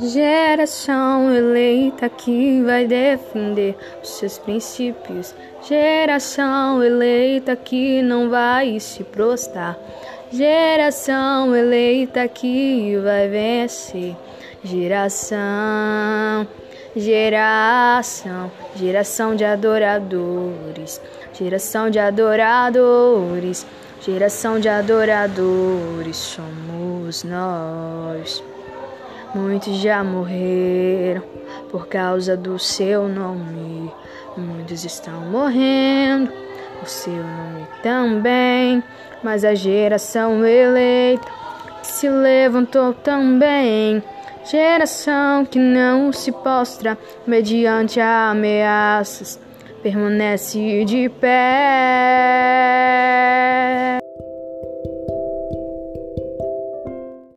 Geração eleita que vai defender os seus princípios. Geração eleita que não vai se prostrar. Geração eleita que vai vencer. Geração, geração, geração de adoradores. Geração de adoradores. Geração de adoradores somos nós. Muitos já morreram por causa do seu nome. Muitos estão morrendo por seu nome também. Mas a geração eleita se levantou também. Geração que não se postra mediante ameaças, permanece de pé.